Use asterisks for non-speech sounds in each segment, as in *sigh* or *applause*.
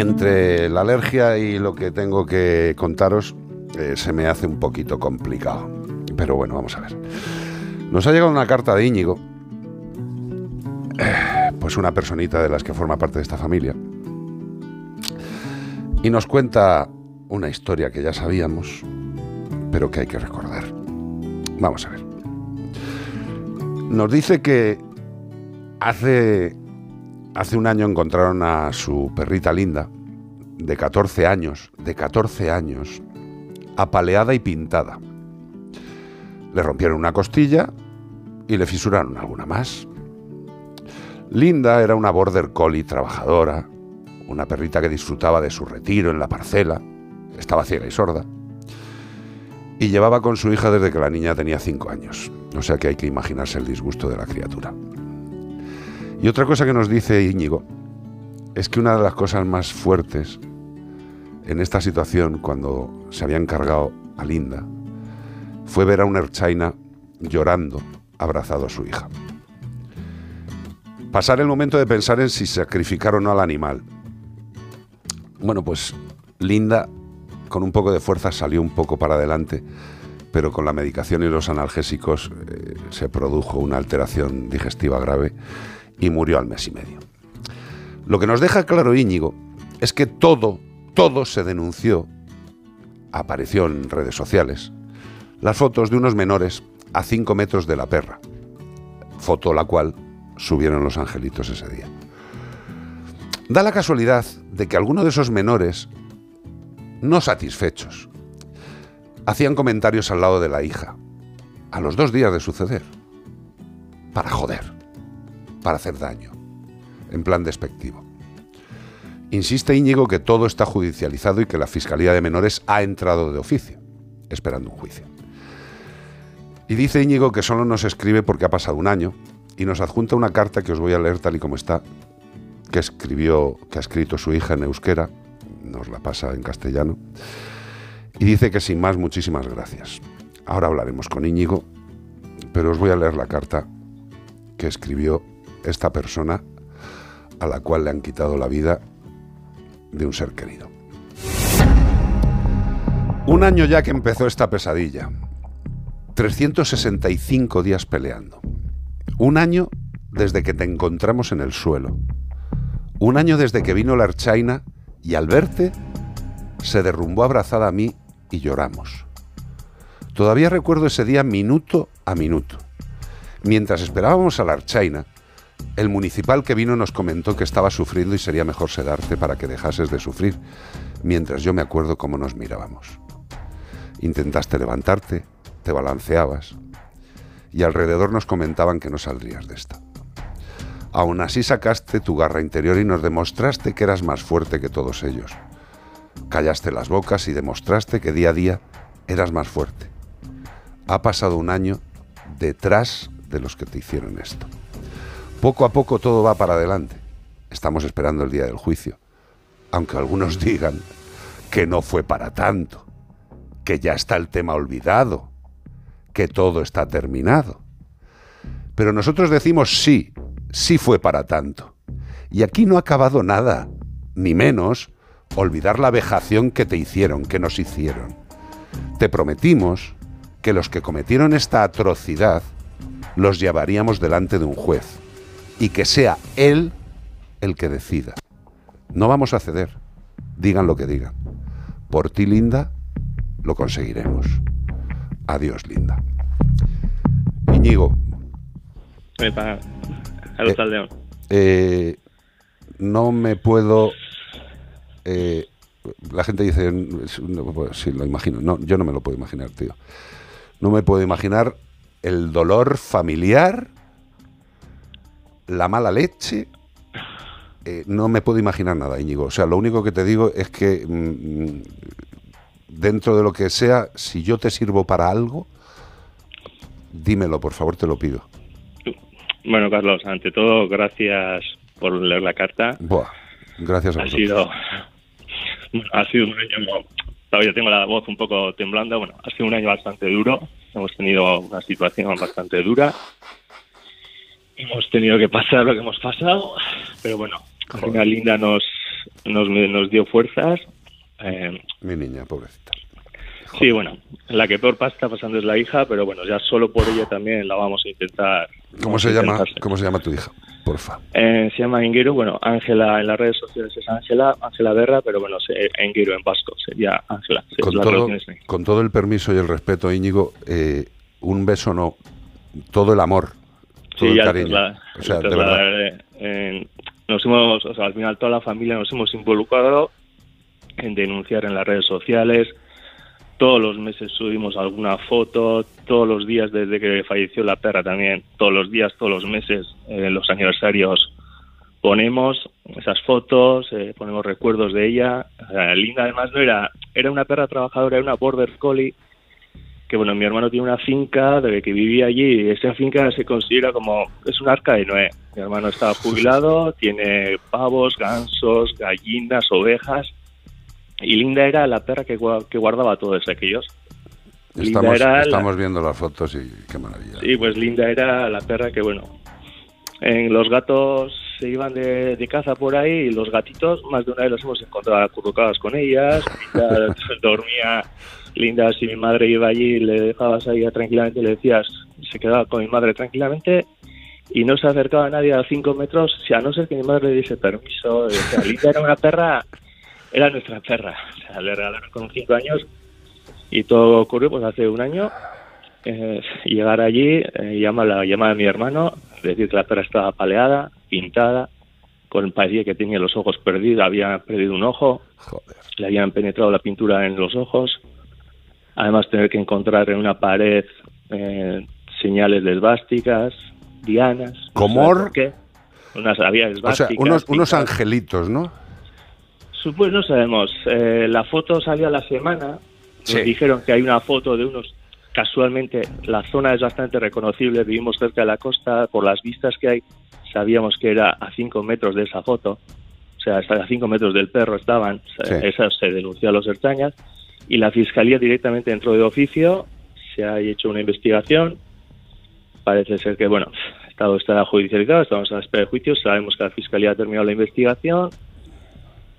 entre la alergia y lo que tengo que contaros, eh, se me hace un poquito complicado. Pero bueno, vamos a ver. Nos ha llegado una carta de Íñigo, eh, pues una personita de las que forma parte de esta familia, y nos cuenta una historia que ya sabíamos, pero que hay que recordar. Vamos a ver. Nos dice que hace, hace un año encontraron a su perrita linda, de 14 años, de 14 años, apaleada y pintada. Le rompieron una costilla y le fisuraron alguna más. Linda era una border collie trabajadora, una perrita que disfrutaba de su retiro en la parcela, estaba ciega y sorda, y llevaba con su hija desde que la niña tenía 5 años, o sea que hay que imaginarse el disgusto de la criatura. Y otra cosa que nos dice Íñigo es que una de las cosas más fuertes en esta situación, cuando se habían cargado a Linda, fue ver a un Erchaina llorando, abrazado a su hija. Pasar el momento de pensar en si sacrificar o no al animal. Bueno, pues Linda, con un poco de fuerza, salió un poco para adelante, pero con la medicación y los analgésicos eh, se produjo una alteración digestiva grave y murió al mes y medio. Lo que nos deja claro Íñigo es que todo, todo se denunció, apareció en redes sociales, las fotos de unos menores a 5 metros de la perra, foto la cual subieron los angelitos ese día. Da la casualidad de que algunos de esos menores, no satisfechos, hacían comentarios al lado de la hija, a los dos días de suceder, para joder, para hacer daño, en plan despectivo. Insiste Íñigo que todo está judicializado y que la Fiscalía de Menores ha entrado de oficio, esperando un juicio. Y dice Íñigo que solo nos escribe porque ha pasado un año y nos adjunta una carta que os voy a leer tal y como está, que escribió, que ha escrito su hija en euskera, nos la pasa en castellano, y dice que sin más muchísimas gracias. Ahora hablaremos con Íñigo, pero os voy a leer la carta que escribió esta persona a la cual le han quitado la vida de un ser querido. Un año ya que empezó esta pesadilla. 365 días peleando. Un año desde que te encontramos en el suelo. Un año desde que vino la archaina y al verte se derrumbó abrazada a mí y lloramos. Todavía recuerdo ese día minuto a minuto. Mientras esperábamos a la archaina, el municipal que vino nos comentó que estaba sufriendo y sería mejor sedarte para que dejases de sufrir, mientras yo me acuerdo cómo nos mirábamos. Intentaste levantarte, te balanceabas, y alrededor nos comentaban que no saldrías de esta. Aún así sacaste tu garra interior y nos demostraste que eras más fuerte que todos ellos. Callaste las bocas y demostraste que día a día eras más fuerte. Ha pasado un año detrás de los que te hicieron esto. Poco a poco todo va para adelante. Estamos esperando el día del juicio. Aunque algunos *laughs* digan que no fue para tanto, que ya está el tema olvidado, que todo está terminado. Pero nosotros decimos sí, sí fue para tanto. Y aquí no ha acabado nada, ni menos olvidar la vejación que te hicieron, que nos hicieron. Te prometimos que los que cometieron esta atrocidad los llevaríamos delante de un juez y que sea él el que decida. No vamos a ceder, digan lo que digan. Por ti, Linda, lo conseguiremos. Adiós, Linda. Iñigo. Eh, eh, no me puedo. Eh, la gente dice, pues, sí, lo imagino. No, yo no me lo puedo imaginar, tío. No me puedo imaginar el dolor familiar, la mala leche. no me puedo imaginar nada, Íñigo. O sea, lo único que te digo es que mm, mm, dentro de lo que sea, si yo te sirvo para algo, dímelo, por favor, te lo pido. Bueno, Carlos, ante todo, gracias por leer la carta. Buah, gracias a ha sido, ha sido un año, todavía tengo la voz un poco temblando, bueno, ha sido un año bastante duro, hemos tenido una situación bastante dura, hemos tenido que pasar lo que hemos pasado, pero bueno, al final Linda nos, nos, nos dio fuerzas. Eh, Mi niña, pobrecita. Sí, bueno, la que peor está pasando es la hija, pero bueno, ya solo por ella también la vamos a intentar. ¿Cómo se llama? ¿Cómo se llama tu hija? Porfa. Eh, se llama Enguero, bueno, Ángela en las redes sociales es Ángela, Ángela Berra, pero bueno, Enguero en vasco sería Ángela. Con, todo, con todo el permiso y el respeto, Íñigo, eh, un beso no, todo el amor, todo el cariño. o sea, de verdad. Eh, nos hemos, o sea, al final toda la familia nos hemos involucrado en denunciar en las redes sociales, todos los meses subimos alguna foto, todos los días desde que falleció la perra también, todos los días, todos los meses, en los aniversarios ponemos esas fotos, eh, ponemos recuerdos de ella. Linda además no era, era una perra trabajadora, era una border collie, que bueno, mi hermano tiene una finca de que vivía allí, y esa finca se considera como, es un arca de Noé. Mi hermano está jubilado, *laughs* tiene pavos, gansos, gallinas, ovejas, y Linda era la perra que, que guardaba todos aquellos. Estamos, estamos viendo las fotos y qué maravilla. Sí, pues Linda era la perra que, bueno, en los gatos se iban de, caza por ahí y los gatitos, más de una vez los hemos encontrado acurrucados con ellas. Linda *laughs* dormía, Linda, si mi madre iba allí le dejabas ahí tranquilamente, le decías, se quedaba con mi madre tranquilamente y no se acercaba a nadie a cinco metros, si a no ser que mi madre le diese permiso. *laughs* Linda era una perra era nuestra perra. O sea, le regalaron con cinco años y todo ocurrió pues hace un año. Eh, llegar allí, eh, llama, la, llama a mi hermano, decir que la perra estaba paleada, pintada, con parecía que tenía los ojos perdidos, había perdido un ojo, le habían penetrado la pintura en los ojos, además tener que encontrar en una pared eh, señales de esvásticas, dianas. ¿Cómo? qué. Unas, había o sea, unos, unos angelitos, ¿no? Pues no sabemos. Eh, la foto salió a la semana. Nos dijeron que hay una foto de unos. Casualmente, la zona es bastante reconocible. Vivimos cerca de la costa. Por las vistas que hay, sabíamos que era a cinco metros de esa foto. O sea, hasta a cinco metros del perro estaban. Esa se denunció a los Ertañas. Y la fiscalía directamente entró de oficio. Se ha hecho una investigación. Parece ser que, bueno, el Estado está judicializado. Estamos a la espera de juicio. Sabemos que la fiscalía ha terminado la investigación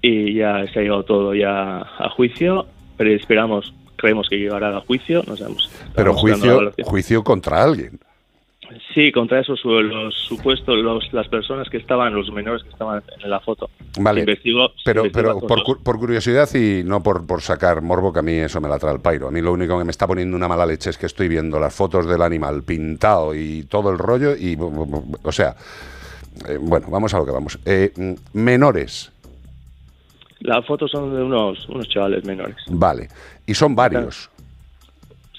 y ya se ha llegado todo ya a juicio, pero esperamos, creemos que llegará a juicio, no sabemos. Pero juicio, juicio contra alguien. Sí, contra esos los supuestos, los, las personas que estaban, los menores que estaban en la foto. Vale, pero, pero por, por, curiosidad y no por, por sacar morbo, que a mí eso me la trae el pairo. A mí lo único que me está poniendo una mala leche es que estoy viendo las fotos del animal pintado y todo el rollo y, o sea, eh, bueno, vamos a lo que vamos. Eh, menores, las fotos son de unos, unos chavales menores. Vale. ¿Y son varios?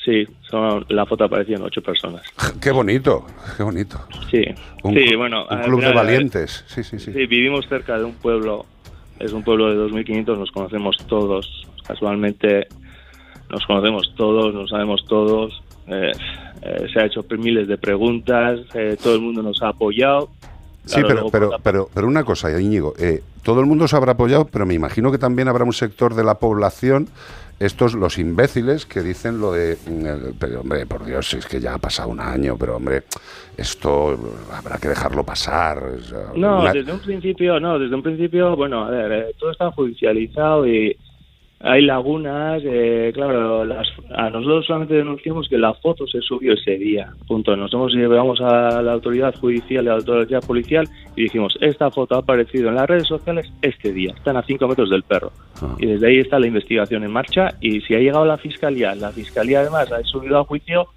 Sí, son, la foto aparecían ocho personas. *laughs* Qué bonito, qué bonito. Sí, un, sí bueno. Un club de valientes. Sí, sí, sí. Sí, vivimos cerca de un pueblo, es un pueblo de 2.500, nos conocemos todos. Casualmente nos conocemos todos, nos sabemos todos. Eh, eh, se ha hecho miles de preguntas, eh, todo el mundo nos ha apoyado sí, pero, pero, pero, pero una cosa, Íñigo, eh, todo el mundo se habrá apoyado, pero me imagino que también habrá un sector de la población, estos los imbéciles que dicen lo de, mm, pero hombre, por Dios, es que ya ha pasado un año, pero hombre, esto habrá que dejarlo pasar. no, desde un principio, no, desde un principio, bueno, a ver, eh, todo está judicializado y hay lagunas, eh, claro, a nosotros solamente denunciamos que la foto se subió ese día, punto. Nos hemos llevamos a la autoridad judicial, a la autoridad policial y dijimos, esta foto ha aparecido en las redes sociales este día, están a cinco metros del perro. Ah. Y desde ahí está la investigación en marcha y si ha llegado la fiscalía, la fiscalía además ha subido a juicio,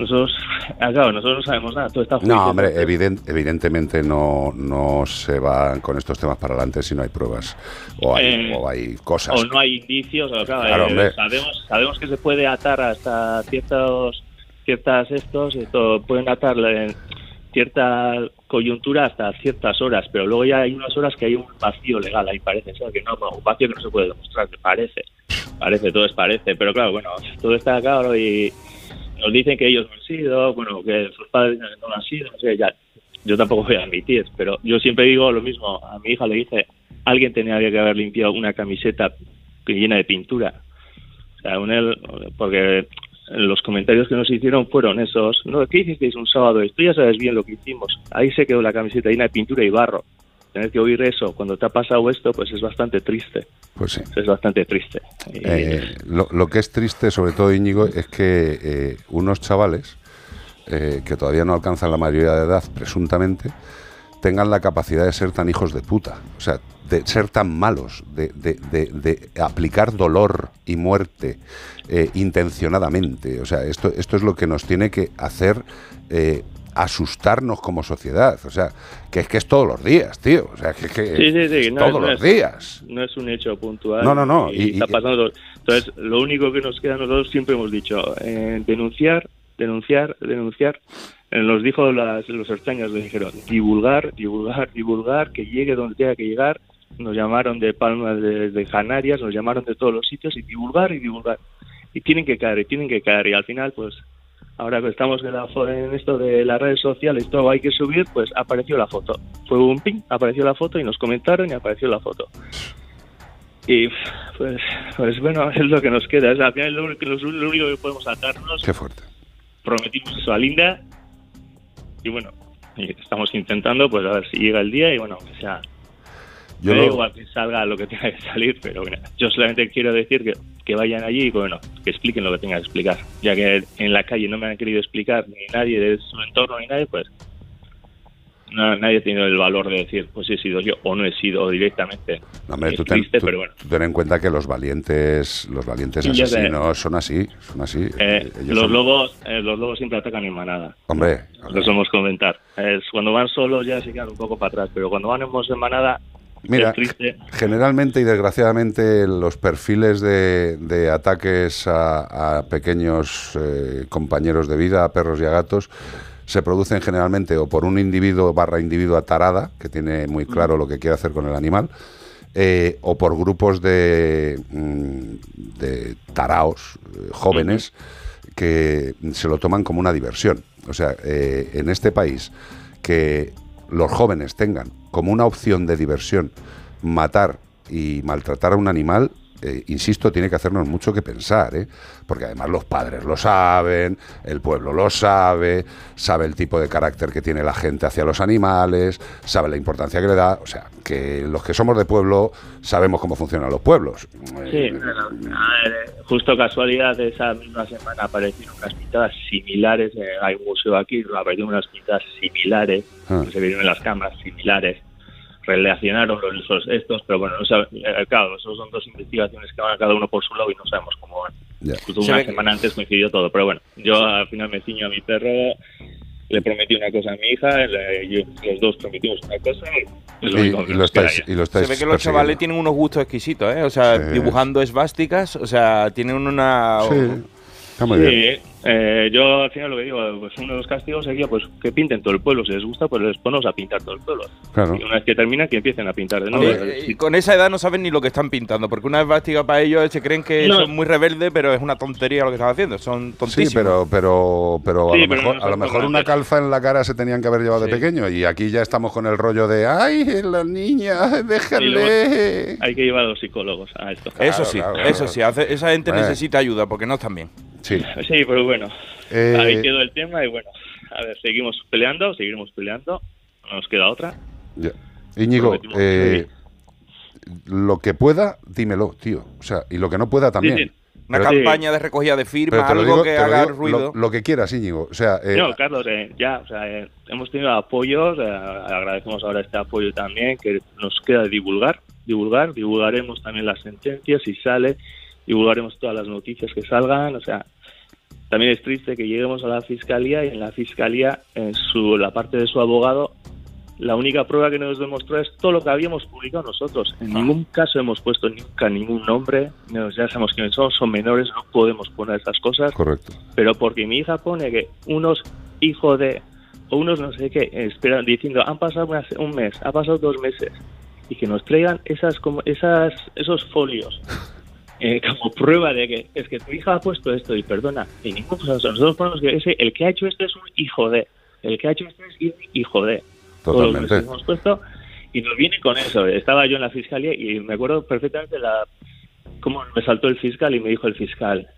nosotros, ah, claro, nosotros no sabemos nada, todo está No, hombre, evidentemente no, no se van con estos temas para adelante si no hay pruebas o hay, eh, o hay cosas. O no hay indicios, claro, eh, sabemos, sabemos que se puede atar hasta ciertos, ciertas estos, esto, pueden atar cierta coyuntura hasta ciertas horas, pero luego ya hay unas horas que hay un vacío legal ahí parece, o que no, un vacío que no se puede demostrar, parece, parece, todo es parece, pero claro, bueno, todo está claro y nos dicen que ellos no han sido, bueno, que sus padres no han sido, no sé, ya, yo tampoco voy a admitir, pero yo siempre digo lo mismo, a mi hija le dice, alguien tenía que haber limpiado una camiseta llena de pintura, o sea, un él, porque los comentarios que nos hicieron fueron esos, no, ¿qué hicisteis un sábado? Esto ya sabes bien lo que hicimos, ahí se quedó la camiseta llena de pintura y barro, tener que oír eso cuando te ha pasado esto, pues es bastante triste. Pues sí. Es bastante triste. Eh, lo, lo, que es triste, sobre todo Íñigo, es que eh, unos chavales eh, que todavía no alcanzan la mayoría de edad, presuntamente, tengan la capacidad de ser tan hijos de puta. O sea, de ser tan malos, de, de, de, de aplicar dolor y muerte eh, intencionadamente. O sea, esto, esto es lo que nos tiene que hacer eh, asustarnos como sociedad. O sea, que es que es todos los días, tío. O sea, que, que sí, sí, sí. es No, todos no los es- días. No es un hecho puntual. No, no, no, Y, y- está y- pasando. Entonces, lo único que nos queda nosotros siempre hemos dicho, eh, denunciar, denunciar, denunciar. Eh, Nos dijo las, los extraños, le dijeron, divulgar, divulgar, divulgar, que llegue donde tenga que llegar. Nos llamaron de Palma de, de Canarias, nos llamaron de todos los sitios y divulgar y divulgar. Y tienen que caer, y tienen que caer. Y al final, pues, ahora que estamos en, la en esto de las redes sociales, todo hay que subir, pues apareció la foto. Fue un ping, apareció la foto y nos comentaron y apareció la foto. Y pues, pues bueno, *laughs* es lo que nos queda. Es al final lo, único- lo único que podemos atarnos. Qué fuerte. Prometimos eso a Linda. Y bueno, estamos intentando, pues a ver si llega el día y bueno, que sea. Yo lo- igual que salga lo que tenga que salir, pero bueno, yo solamente quiero decir que, que vayan allí y bueno, que expliquen lo que tengan que explicar. Ya que en la calle no me han querido explicar ni nadie de su entorno ni nadie, pues no, nadie ha tenido el valor de decir, pues he sido yo o no he sido directamente. No, hombre, tú ten, triste, tú- pero bueno. tú ten en cuenta que los valientes, los valientes Sí, ya sé. asesinos son así, son así. Eh, Ellos los son- lobos eh, los lobos siempre atacan en manada. Hombre, Lo somos comentar. Cuando van solos ya se quedan un poco para atrás, pero cuando van en manada Mira, generalmente y desgraciadamente los perfiles de, de ataques a, a pequeños eh, compañeros de vida, a perros y a gatos, se producen generalmente o por un individuo barra individua tarada, que tiene muy claro lo que quiere hacer con el animal, eh, o por grupos de, mm, de taraos eh, jóvenes que se lo toman como una diversión. O sea, eh, en este país que los jóvenes tengan como una opción de diversión matar y maltratar a un animal, eh, insisto, tiene que hacernos mucho que pensar, ¿eh? porque además los padres lo saben, el pueblo lo sabe, sabe el tipo de carácter que tiene la gente hacia los animales, sabe la importancia que le da, o sea, que los que somos de pueblo sabemos cómo funcionan los pueblos. Sí, Eh, bueno, a ver, justo casualidad esa misma semana aparecieron unas pintadas similares, eh, hay un museo aquí, aparecieron unas pintadas similares, Ah. que se vieron en las cámaras similares, relacionaron esos, estos, pero bueno, no sabe- eh, claro, esos son dos investigaciones que van cada uno por su lado y no sabemos cómo van. una semana antes coincidió todo, pero bueno, yo al final me ciño a mi perro, le prometí una cosa a mi hija, le- yo- los dos prometimos una cosa y lo Y, y estáis, y lo Se ve que los chavales tienen unos gustos exquisitos, ¿eh? O sea, Sí. dibujando esvásticas, o sea, tienen una... Sí, está muy bien. Sí, eh, yo al final lo que digo, pues uno de los castigos sería pues que pinten todo el pueblo, si les gusta, pues les ponemos a pintar todo el pueblo. Claro. Y una vez que termina, que empiecen a pintar de nuevo. Eh, y con esa edad no saben ni lo que están pintando, porque una esvástica para ellos se creen que No. son muy rebeldes, pero es una tontería lo que están haciendo, son tontísimos. Sí, pero, pero, pero a Sí, lo pero mejor, no a lo mejor una calza en la cara se tenían que haber llevado de Sí. pequeño y aquí ya estamos con el rollo de ¡ay, la niña, déjale! Hay que llevar a los psicólogos a esto. Eso sí, claro, eso claro. sí, hace- esa gente Eh. necesita ayuda porque no están bien. Sí. Sí, pero bueno, Eh, ahí quedó el tema y bueno, a ver, seguimos peleando, seguiremos peleando, no nos queda otra. ya. Íñigo, eh, lo que pueda, dímelo, tío. O sea, y lo que no pueda también. Sí, sí. Una Pero- Sí. campaña de recogida de firmas, algo digo- que haga digo ruido. Lo, lo que quieras, Íñigo. O sea, eh, No, Carlos, eh, ya, o sea, eh, hemos tenido apoyos, eh, agradecemos ahora este apoyo también, que nos queda divulgar, divulgar, divulgaremos también las sentencias si sale, divulgaremos todas las noticias que salgan, o sea, también es triste que lleguemos a la fiscalía y en la fiscalía, en su, la parte de su abogado, la única prueba que nos demostró es todo lo que habíamos publicado nosotros. En ningún caso hemos puesto nunca ningún nombre, no, ya sabemos quiénes son, son menores, no podemos poner esas cosas. Correcto. pero porque mi hija pone que unos hijos de o unos no sé qué esperan diciendo han pasado una un mes ha pasado dos meses y que nos traigan esas como esas esos folios eh, como prueba de que es que tu hija ha puesto esto y perdona y ningún o sea, nosotros ponemos que ese el que ha hecho esto es un hijo de el que ha hecho esto es un hijo de todos los Totalmente. que hemos puesto y nos viene con eso estaba yo en la fiscalía y me acuerdo perfectamente la cómo me saltó el fiscal y me dijo el fiscal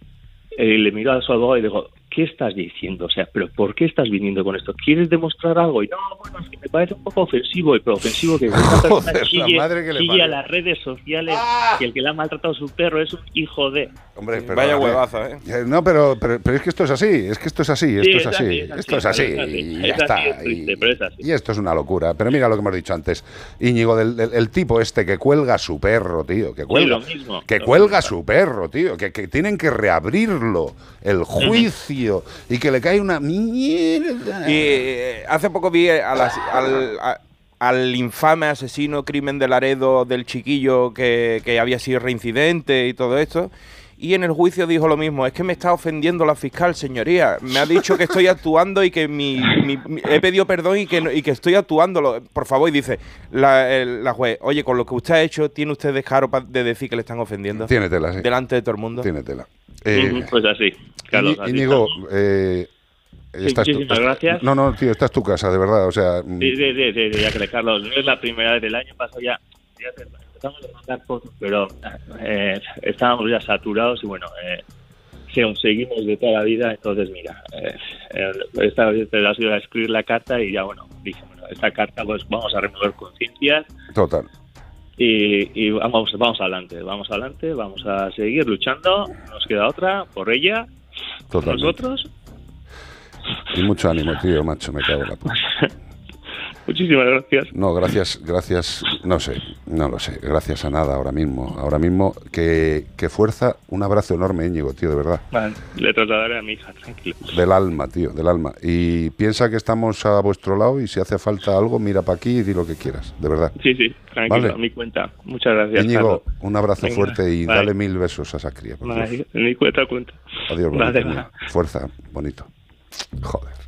eh, le miró a su abogado y dijo, ¿qué estás diciendo? O sea, ¿pero por qué estás viniendo con esto? ¿Quieres demostrar algo? Y no, bueno, es que me parece un poco ofensivo, y pero ofensivo que esta persona *laughs* Joder, la sigue, madre que le sigue parió. a las redes sociales que el que le ha maltratado a su perro es un hijo de... Hombre, pero, Vaya a ver, huevazo, ¿eh? No, pero, pero, pero es que esto es así, es que esto es así, esto Sí, es así, esto es así, es así, y ya está. es triste, y, pero es así. y esto es una locura. Pero mira lo que hemos dicho antes, Íñigo, del, del- el tipo este que cuelga a su perro, tío, que cuelga, lo mismo, que lo cuelga a su perro, tío, que, que tienen que reabrirlo, el juicio, y que le cae una mierda. Y eh, hace poco vi a las- al, a- al infame asesino crimen de Laredo del chiquillo que, que había sido reincidente y todo esto. Y en el juicio dijo lo mismo, es que me está ofendiendo la fiscal, señoría. Me ha dicho que estoy actuando y que mi, mi- mi- he pedido perdón y que, no- y que estoy actuando. Por favor, y dice la, el- la juez, oye, con lo que usted ha hecho, ¿tiene usted descaro de decir que le están ofendiendo? Tiene tela, sí. Delante de todo el mundo. Tiene tela. Eh, pues así, Carlos. Íñigo, eh, esta es tu- muchísimas gracias. No, no, tío, esta es tu casa, de verdad. O sea, mm, Sí, sí, sí, sí, ya que Carlos, no es la primera vez del año pasado ya, ya empezamos a mandar fotos, pero eh, estábamos ya saturados y bueno, eh, seguimos de toda la vida, entonces mira, eh, eh, esta vez te ha sido a escribir la carta y ya bueno, dije, bueno, esta carta pues vamos a remover conciencias total. Y, y vamos, vamos adelante, vamos adelante, vamos a seguir luchando, no nos queda otra, por ella, Totalmente. nosotros. Y mucho ánimo, tío, macho, me cago en la puta. *laughs* Muchísimas gracias. No, gracias, gracias, no sé, no lo sé, gracias a nada ahora mismo. Ahora mismo, que, que fuerza, un abrazo enorme, Íñigo, tío, de verdad. Vale, le trasladaré a mi hija, tranquilo. Del alma, tío, del alma. Y piensa que estamos a vuestro lado y si hace falta algo, mira para aquí y di lo que quieras, de verdad. Sí, sí, tranquilo, Vale. a mi cuenta. Muchas gracias. Íñigo, un abrazo Venga, fuerte y dale mil besos a esa cría. por. Vale, mi cuenta cuenta. Adiós, bonito. Fuerza, bonito. Joder.